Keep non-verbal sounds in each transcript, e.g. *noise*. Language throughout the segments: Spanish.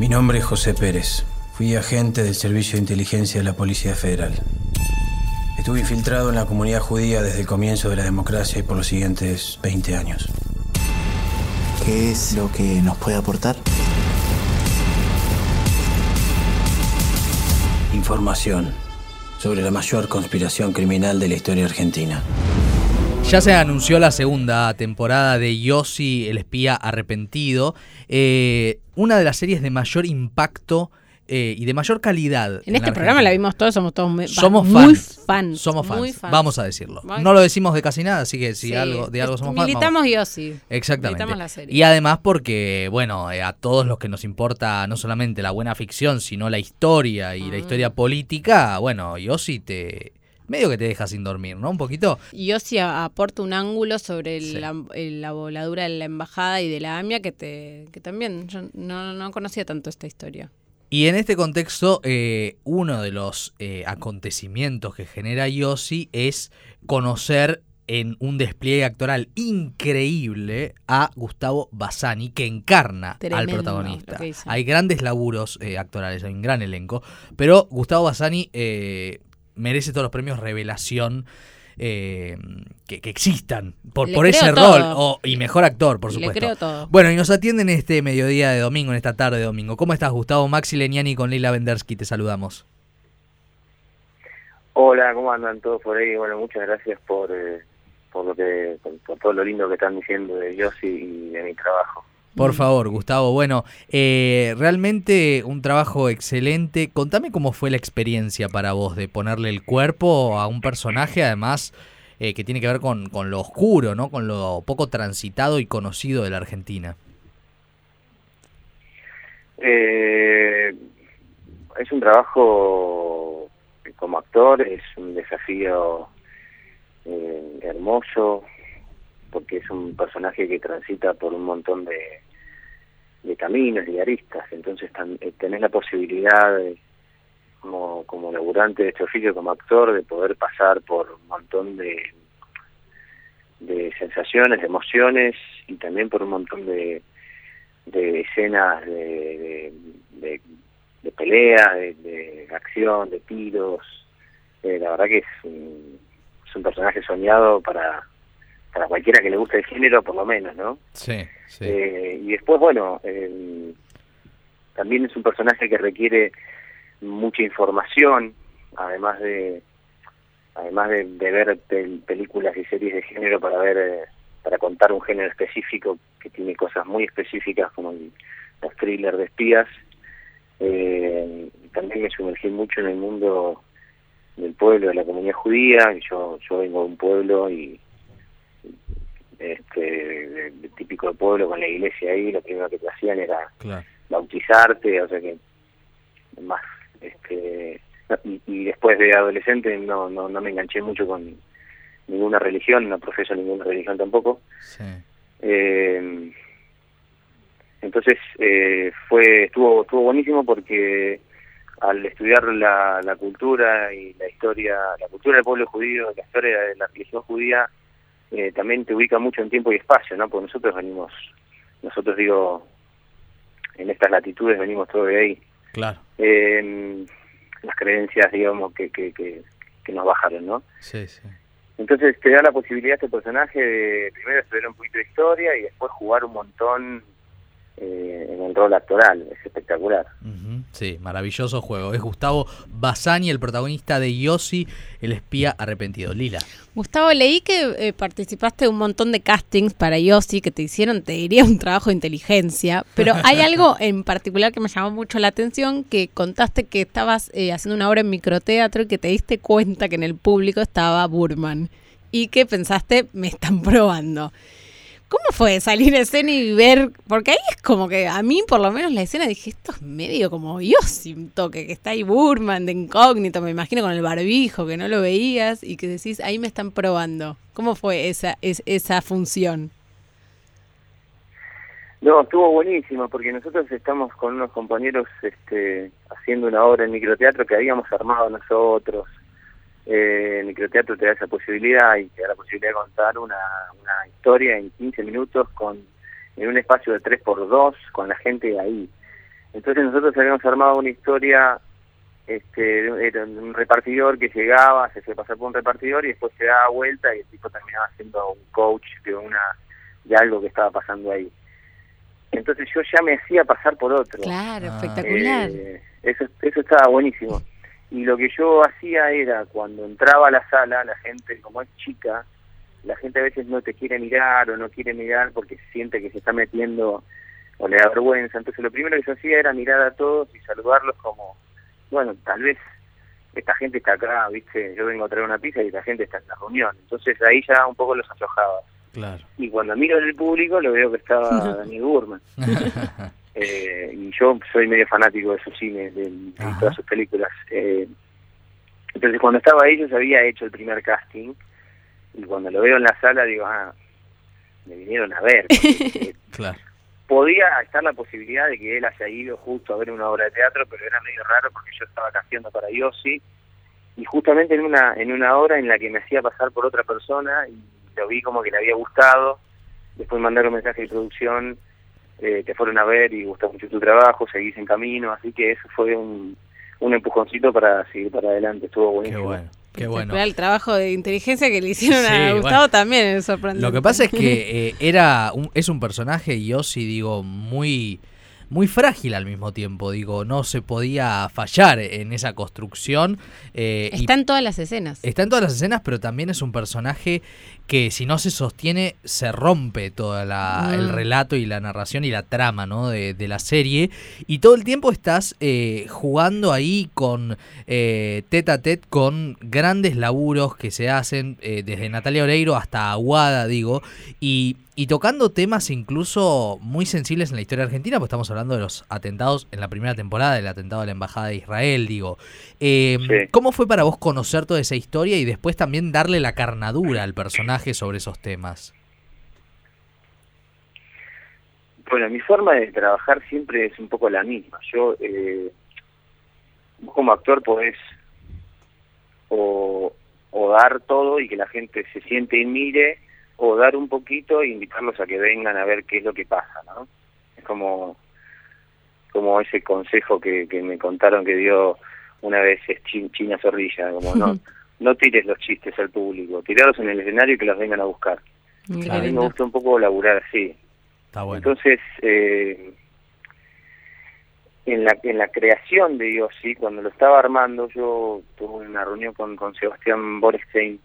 Mi nombre es José Pérez. Fui agente del Servicio de Inteligencia de la Policía Federal. Estuve infiltrado en la comunidad judía desde el comienzo de la democracia y por los siguientes 20 años. ¿Qué es lo que nos puede aportar? Información sobre la mayor conspiración criminal de la historia argentina. Ya se anunció la segunda temporada de Yossi, el espía arrepentido, eh, una de las series de mayor impacto eh, y de mayor calidad. En, este programa la vimos todos, somos todos muy, somos muy fans, fans. Somos fans, muy fans. vamos a decirlo. Muy- No lo decimos de casi nada, así que si Sí. algo, de algo somos fans. Militamos vamos. yo sí. Exactamente. Militamos la serie. Y además porque, bueno, eh, a todos los que nos importa no solamente la buena ficción, sino la historia y la historia política, bueno, Yossi te... medio que te deja sin dormir, ¿no? Un poquito. Y yo sí a- aporto un ángulo sobre Sí. la, el- la voladura de la embajada y de la AMIA que te que también yo no, no conocía tanto esta historia. Y en este contexto, eh, uno de los eh, acontecimientos que genera Yossi es conocer en un despliegue actoral increíble a Gustavo Bassani, que encarna al protagonista. Hay grandes laburos eh, actorales, hay un gran elenco, pero Gustavo Bassani eh, merece todos los premios revelación. eh, que, que existan por, por ese rol o- y mejor actor por Le supuesto creo todo. bueno, y nos atienden este mediodía de domingo, en esta tarde de domingo. ¿Cómo estás, Gustavo Maxi Leniani con Leila Vendersky? Te saludamos. Hola, ¿cómo andan todos por ahí? Bueno, muchas gracias por, eh, por lo que por, por todo lo lindo que están diciendo de Yossi y de mi trabajo. Por favor, Gustavo. Bueno, eh, realmente un trabajo excelente. Contame cómo fue la experiencia para vos de ponerle el cuerpo a un personaje, además, eh, que tiene que ver con, con lo oscuro, ¿no? Con lo poco transitado y conocido de la Argentina. Eh, es un trabajo como actor, es un desafío eh, hermoso, porque es un personaje que transita por un montón de, de caminos y de aristas, entonces eh, tenés la posibilidad de, como, como laburante de este oficio, como actor, de poder pasar por un montón de, de sensaciones, de emociones y también por un montón de, de escenas de, de, de, de pelea, de, de acción, de tiros. Eh, la verdad que es un, es un personaje soñado para, para cualquiera que le guste el género, por lo menos, ¿no? Sí, sí. Eh, y después, bueno, eh, también es un personaje que requiere mucha información, además de además de, de ver pel- películas y series de género para ver eh, para contar un género específico que tiene cosas muy específicas como el- los thrillers de espías. Eh, también me sumergí mucho en el mundo del pueblo, de la comunidad judía. Yo yo vengo de un pueblo y este típico de pueblo con la iglesia ahí. Lo primero que te hacían era Claro. bautizarte, o sea que más este y, y después de adolescente no, no no me enganché mucho con ninguna religión, no profeso ninguna religión tampoco. Sí. Eh, entonces eh, fue estuvo estuvo buenísimo porque al estudiar la, la cultura y la historia, la cultura del pueblo judío, la historia de la religión judía, eh, también te ubica mucho en tiempo y espacio, ¿no? Porque nosotros venimos, nosotros digo, en estas latitudes venimos todo de ahí. Claro. Eh, las creencias, digamos, que, que, que, que nos bajaron, ¿no? Sí, sí. Entonces te da la posibilidad a este personaje de primero estudiar un poquito de historia y después jugar un montón eh, en el rol actoral. Es espectacular. Sí, maravilloso juego. Es Gustavo Bassani, el protagonista de Yossi, el espía arrepentido. Lila. Gustavo, leí que eh, participaste de un montón de castings para Yossi que te hicieron, te diría, un trabajo de inteligencia, pero hay *laughs* algo en particular que me llamó mucho la atención, que contaste que estabas eh, haciendo una obra en microteatro y que te diste cuenta que en el público estaba Burman y que pensaste, me están probando. ¿Cómo fue salir a escena y ver? Porque ahí es como que a mí, por lo menos, la escena dije, esto es medio como Yossi, un toque, que está ahí Burman de incógnito, me imagino con el barbijo, que no lo veías y que decís, ahí me están probando. ¿Cómo fue esa, es, esa función? No, estuvo buenísimo porque nosotros estamos con unos compañeros este, haciendo una obra en microteatro que habíamos armado nosotros. Eh, el microteatro te da esa posibilidad y te da la posibilidad de contar una, una historia en 15 minutos con en un espacio de 3 por 2 con la gente ahí. Entonces nosotros habíamos armado una historia, este, era un repartidor que llegaba, se hacía pasar por un repartidor y después se daba vuelta y el tipo terminaba siendo un coach de una de algo que estaba pasando ahí. Entonces yo ya me hacía pasar por otro. Claro, Ah. espectacular. Eh, eso, eso estaba buenísimo. Y lo que yo hacía era, cuando entraba a la sala, la gente, como es chica, la gente a veces no te quiere mirar o no quiere mirar porque siente que se está metiendo o le da vergüenza. Entonces lo primero que yo hacía era mirar a todos y saludarlos como, bueno, tal vez esta gente está acá, viste, yo vengo a traer una pizza y esta gente está en la reunión. Entonces ahí ya un poco los aflojaba. Claro. Y cuando miro en el público lo veo que estaba *laughs* Daniel Burman. *laughs* Eh, y yo soy medio fanático de su cine, de, de todas sus películas. Eh, entonces cuando estaba ahí yo ya había hecho el primer casting y cuando lo veo en la sala digo, ah, me vinieron a ver. *laughs* porque, eh, Claro. podía estar la posibilidad de que él haya ido justo a ver una obra de teatro, pero era medio raro porque yo estaba casteando para Yossi y justamente en una en una obra en la que me hacía pasar por otra persona y lo vi como que le había gustado. Después mandaron mensaje de producción, eh, te fueron a ver y gustó mucho tu trabajo, seguís en camino, así que eso fue un, un empujoncito para seguir para adelante, estuvo Qué buenísimo. bueno. Qué bueno. El trabajo de inteligencia que le hicieron Sí, a Gustavo bueno. también es sorprendente. Lo que pasa es que *laughs* eh, era un- es un personaje, y yo sí digo, muy, muy frágil al mismo tiempo. Digo, no se podía fallar en esa construcción. eh, y Está en todas las escenas. Está en todas las escenas, pero también es un personaje que si no se sostiene, se rompe todo el Mm. relato y la narración y la trama ¿no? de, de la serie. Y todo el tiempo estás eh, jugando ahí con eh, tete a tete con grandes laburos que se hacen eh, desde Natalia Oreiro hasta Aguada, digo, y, y tocando temas incluso muy sensibles en la historia argentina, pues estamos hablando de los atentados en la primera temporada, del atentado a la Embajada de Israel, digo. Eh, Sí. ¿Cómo fue para vos conocer toda esa historia y después también darle la carnadura al personaje sobre esos temas? Bueno, mi forma de trabajar siempre es un poco la misma. Yo, eh, vos como actor podés o, o dar todo y que la gente se siente y mire, o dar un poquito e invitarlos a que vengan a ver qué es lo que pasa, ¿no? Es como, como ese consejo que, que me contaron que dio una vez es Chin- China Zorrilla, como no, *laughs* no tires los chistes al público, tiralos en el escenario y que los vengan a buscar. Claro. A mí me gusta un poco laburar así. Está bueno. Entonces, eh, en la en la creación de Yossi, cuando lo estaba armando, yo tuve una reunión con, con Sebastián Borestein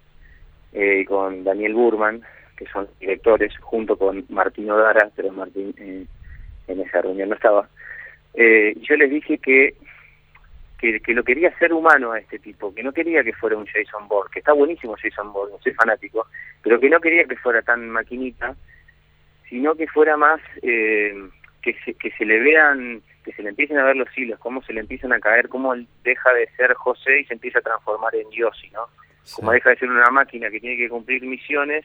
eh, y con Daniel Burman, que son directores, junto con Martín Odara, pero Martín eh, en esa reunión no estaba. Eh, yo les dije que, que que lo quería ser humano a este tipo, que no quería que fuera un Jason Bourne, que está buenísimo Jason Bourne, soy fanático, pero que no quería que fuera tan maquinita, sino que fuera más eh, que se, que se le vean que se le empiecen a ver los hilos cómo se le empiezan a caer cómo él deja de ser José y se empieza a transformar en Yossi no como Sí. deja de ser una máquina que tiene que cumplir misiones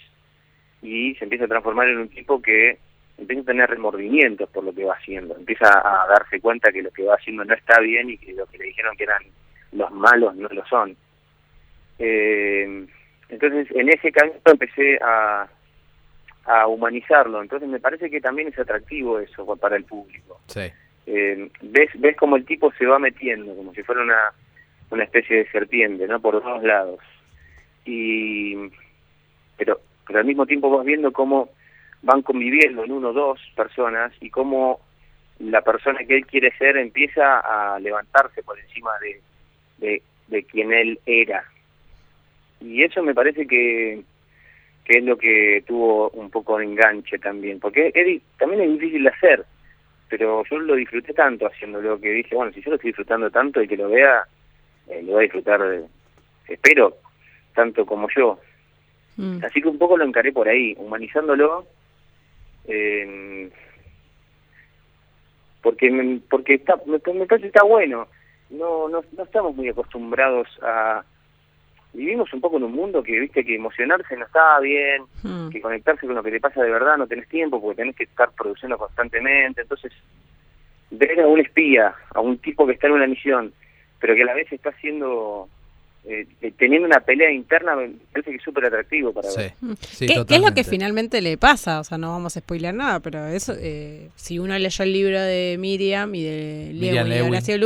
y se empieza a transformar en un tipo que empieza a tener remordimientos por lo que va haciendo empieza a darse cuenta que lo que va haciendo no está bien y que lo que le dijeron que eran los malos no lo son eh, entonces en ese camino empecé a a humanizarlo. Entonces me parece que también es atractivo eso para el público. Sí. Eh, ves ves como el tipo se va metiendo, como si fuera una, una especie de serpiente, ¿no? Por dos lados. Y pero pero al mismo tiempo vas viendo cómo van conviviendo en uno o dos personas y cómo la persona que él quiere ser empieza a levantarse por encima de, de, de quien él era. Y eso me parece que, que es lo que tuvo un poco de enganche también, porque es di- también es difícil de hacer, pero yo lo disfruté tanto haciéndolo que dije, bueno, si yo lo estoy disfrutando tanto y que lo vea, eh, lo va a disfrutar, eh, espero, tanto como yo. Mm. Así que un poco lo encaré por ahí, humanizándolo, eh, porque me, porque está, me, me parece que está bueno. No, no, no estamos muy acostumbrados a vivimos un poco en un mundo que viste que emocionarse no está bien, Mm. que conectarse con lo que te pasa de verdad no tenés tiempo porque tenés que estar produciendo constantemente. Entonces, ver a un espía, a un tipo que está en una misión, pero que a la vez está siendo eh, eh, teniendo una pelea interna me parece que es súper atractivo para Sí, ver. sí, ¿Qué, qué es lo que finalmente le pasa? O sea, no vamos a spoilear nada, pero eso, eh, si uno leyó el libro de Miriam y de Miriam Lewin y Lewin. Horacio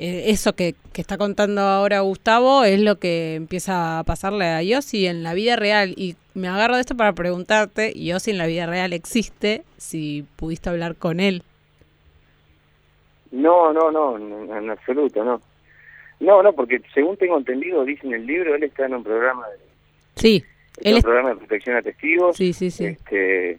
eh, eso que, que está contando ahora Gustavo es lo que empieza a pasarle a Yossi en la vida real. Y me agarro de esto para preguntarte, Yossi en la vida real existe, si pudiste hablar con él. No, no, no, no, en absoluto, no. No, no, porque según tengo entendido, dice en el libro, él está en un programa de, Sí, él un es... programa de protección a testigos. Sí, sí, sí. Este,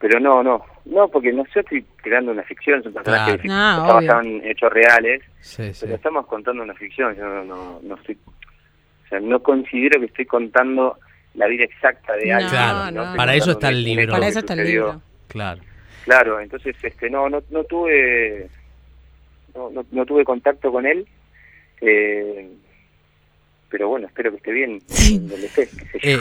pero no, no, no, porque no yo estoy creando una ficción, es un personaje Claro. que Ah, está obvio. basado en hechos reales, Sí, sí. pero estamos contando una ficción, yo no, no, no estoy, o sea, no considero que estoy contando la vida exacta de No, alguien. Claro, no. Para eso está el libro. Para eso está el libro. Claro. Claro, entonces, este, no, no, no tuve, no, no, no tuve contacto con él, eh, pero bueno, espero que esté bien donde esté. Eh,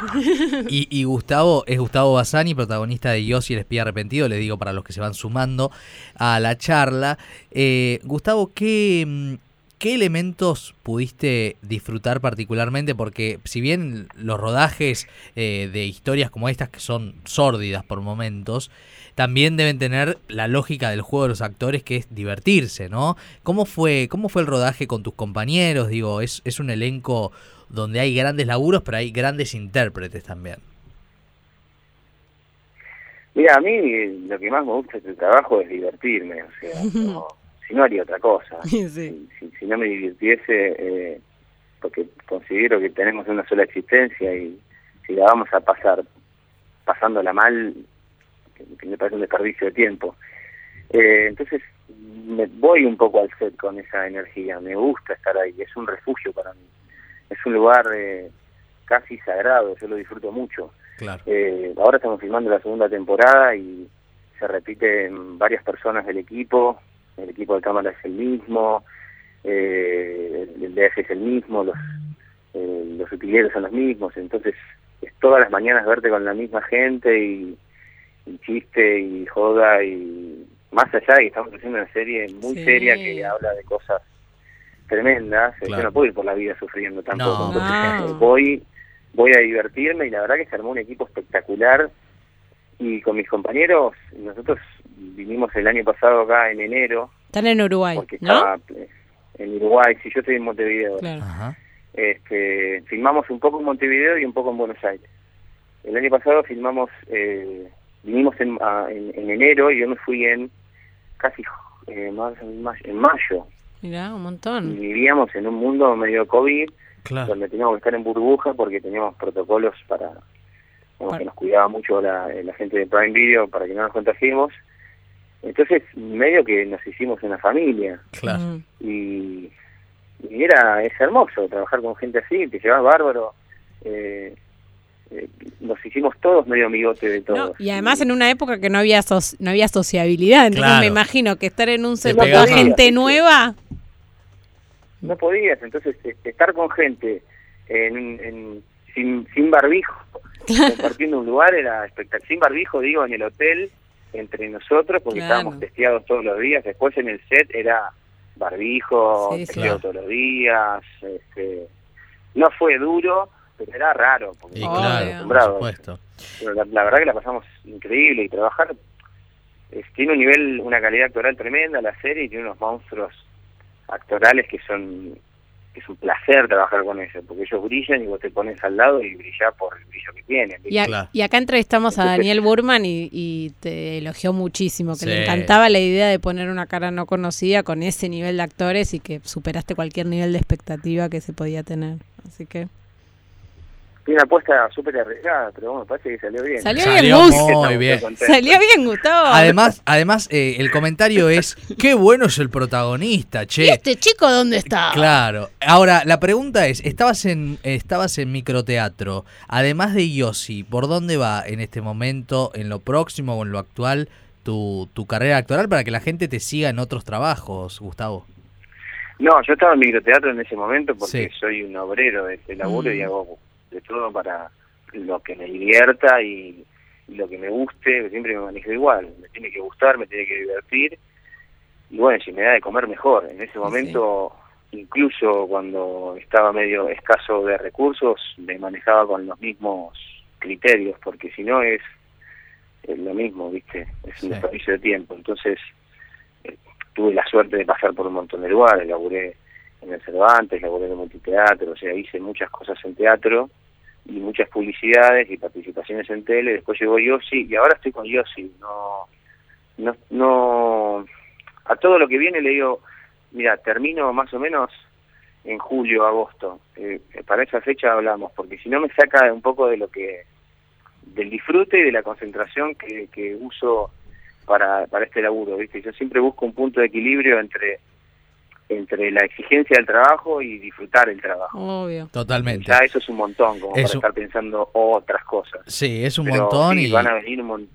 y, y Gustavo, es Gustavo Bassani, protagonista de Yossi el espía arrepentido, le digo para los que se van sumando a la charla. Eh, Gustavo, ¿qué, mm, ¿qué elementos pudiste disfrutar particularmente? Porque si bien los rodajes eh, de historias como estas, que son sórdidas por momentos, también deben tener la lógica del juego de los actores, que es divertirse, ¿no? ¿Cómo fue, cómo fue el rodaje con tus compañeros? Digo, es, es un elenco donde hay grandes laburos, pero hay grandes intérpretes también. Mira, a mí lo que más me gusta de este trabajo es divertirme, o sea, *laughs* no- si no haría otra cosa. *laughs* Sí. Si, si- si no me divirtiese, eh, porque considero que tenemos una sola existencia y si la vamos a pasar pasándola mal, que, que me parece un desperdicio de tiempo. Eh, entonces me voy un poco al set con esa energía, me gusta estar ahí, es un refugio para mí, es un lugar eh, casi sagrado, yo lo disfruto mucho. Claro. Eh, ahora estamos filmando la segunda temporada y se repiten varias personas del equipo. El equipo de cámara es el mismo, eh, el DF es el mismo, los, eh, los utileros son los mismos. Entonces, es todas las mañanas verte con la misma gente y, y chiste y joda y más allá de que estamos haciendo una serie muy Sí. seria que habla de cosas tremendas, eh, Claro. yo no puedo ir por la vida sufriendo tampoco. No. Entonces, No. voy voy a divertirme y la verdad que se armó un equipo espectacular y con mis compañeros nosotros vinimos el año pasado acá en enero Están en Uruguay, porque ¿no? estaba eh, en Uruguay si yo estoy en Montevideo Claro. Ajá. este filmamos un poco en Montevideo y un poco en Buenos Aires el año pasado filmamos eh, vinimos en, a- en, en enero y yo me fui en casi eh, marzo, en mayo, Mirá, un y montón. vivíamos en un mundo medio COVID Claro. donde teníamos que estar en burbuja porque teníamos protocolos para como Para- que nos cuidaba mucho la, la gente de Prime Video para que no nos contagiemos entonces medio que nos hicimos una familia. Claro. Y, y era es hermoso trabajar con gente así te llevas bárbaro. Eh, eh, nos hicimos todos medio amigote de No, todos y además en una época que no había soci- no había sociabilidad, entonces Claro. me imagino que estar en un Te con gente nueva, no podías entonces este, estar con gente en, en- sin, sin barbijo *laughs* compartiendo un lugar era espectacular sin barbijo digo en el hotel entre nosotros porque Claro. estábamos testeados todos los días después en el set era barbijo Sí, Claro. todos los días este, no fue duro pero era raro porque Y claro, por supuesto. Pero la, la verdad que la pasamos increíble y trabajar es- tiene un nivel, una calidad actoral tremenda la serie y tiene unos monstruos actorales que son es un placer trabajar con ellos porque ellos brillan y vos te pones al lado y brilla por el brillo que tienen. y, a- Claro. y acá entrevistamos a Daniel Burman y, y te elogió muchísimo, que Sí. le encantaba la idea de poner una cara no conocida con ese nivel de actores y que superaste cualquier nivel de expectativa que se podía tener. Así que Tiene una apuesta súper arriesgada, pero bueno, parece que salió bien. Salió Salió bien, Gus. muy bien. Salió bien, Gustavo. Además, además eh, el comentario es, *laughs* qué bueno es el protagonista, ¿Y che. este chico dónde está? Claro. Ahora, la pregunta es, estabas en estabas en microteatro, además de Yossi, ¿por dónde va en este momento, en lo próximo o en lo actual, tu, tu carrera actoral para que la gente te siga en otros trabajos, Gustavo? No, yo estaba en microteatro en ese momento porque Sí. soy un obrero de este laburo Mm. y hago de todo para lo que me divierta y, y lo que me guste, siempre me manejo igual, me tiene que gustar, me tiene que divertir y bueno, si me da de comer mejor. En ese momento incluso cuando estaba medio escaso de recursos, me manejaba con los mismos criterios, porque si no es, es lo mismo, ¿viste? Es un Sí. desperdicio de tiempo. Entonces, eh, tuve la suerte de pasar por un montón de lugares, laburé en el Cervantes, laburé en el multiteatro, o sea, hice muchas cosas en teatro y muchas publicidades y participaciones en tele, después llegó Yossi y ahora estoy con Yossi, no, no, no, a todo lo que viene le digo, mira, termino más o menos en julio, agosto, Eh, para esa fecha hablamos, porque si no me saca un poco de lo que, del disfrute y de la concentración que, que uso para, para este laburo, ¿viste? Yo siempre busco un punto de equilibrio entre entre la exigencia del trabajo y disfrutar el trabajo. Obvio. Totalmente. Ya eso es un montón, como Es para un- estar pensando otras cosas. Sí, es un Pero montón sí, y... van a venir un mon-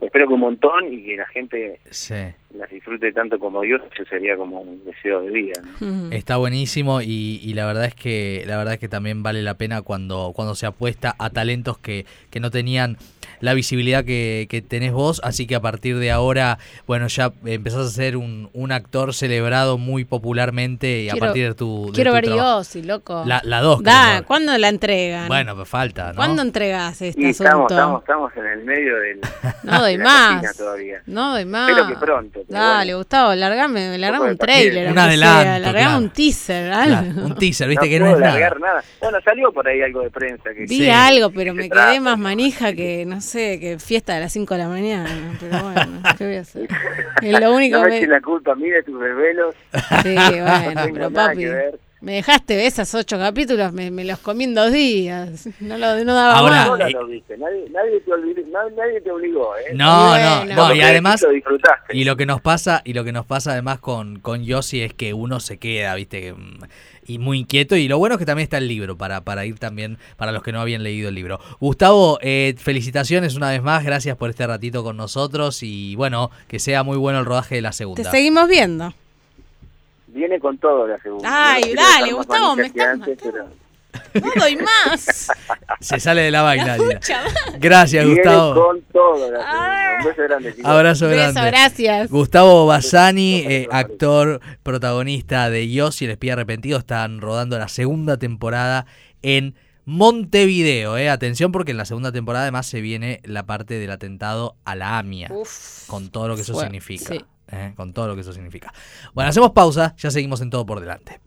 espero que un montón y que la gente Sí. las disfrute tanto como yo, eso sería como un deseo de vida. Está buenísimo y, y la verdad es que la verdad es que también vale la pena cuando, cuando se apuesta a talentos que, que no tenían la visibilidad que, que tenés vos, así que a partir de ahora, bueno, ya empezás a ser un, un actor celebrado muy popularmente y a partir de tu, de Quiero tu ver. Yossi, loco. La, la dos. Da, creo. ¿cuándo la entregan? Bueno, pues falta, ¿no? ¿Cuándo entregas este Y asunto? estamos, estamos, estamos en el medio del, *laughs* No doy de *laughs* más. todavía. No doy más. Espero que pronto. pero Dale, bueno. Gustavo, largame, largame un trailer. Un aunque sea, adelanto, largame claro. un teaser, Claro, algo. un teaser, viste no que no es nada. largar nada. Bueno, salió por ahí algo de prensa. que Vi Sí. algo, pero me quedé más manija que, no sé, que fiesta de las 5 de la mañana. Pero bueno, *laughs* ¿qué voy a hacer? Es lo único no me que... la culpa a mí de tus desvelos. Sí, no bueno, tengo pero papi, que ver. Me dejaste esos ocho capítulos, me, me los comí en dos días. No, lo, no daba Ahora, más. Ahora eh, lo viste. Nadie, nadie, te olvidó, nadie, te obligó, ¿eh? No, Bueno. no, no, y además Lo disfrutaste. Y lo que nos pasa, y lo que nos pasa además con, con Yossi es que uno se queda, viste, que, mm, y muy inquieto. Y lo bueno es que también está el libro para, para ir también, para los que no habían leído el libro. Gustavo, eh, felicitaciones una vez más, gracias por este ratito con nosotros. Y bueno, que sea muy bueno el rodaje de la Te segunda. seguimos viendo. Viene con todo la segunda. Ay, No dale, Gustavo, me estás antes, matando. pero No doy más. *laughs* Se sale de la vaina. Madre. Gracias, Viene Gustavo. con todo la. Ah. Un beso grande. Abrazo Beso, grande. gracias. Gustavo Bassani, eh, actor protagonista de Yossi, el espía arrepentido, están rodando la segunda temporada en Montevideo. Eh. Atención porque en la segunda temporada además se viene la parte del atentado a la AMIA, Uf. con todo lo que eso Fue- significa. sí. Eh, con todo lo que eso significa. Bueno, hacemos pausa, ya seguimos en todo por delante.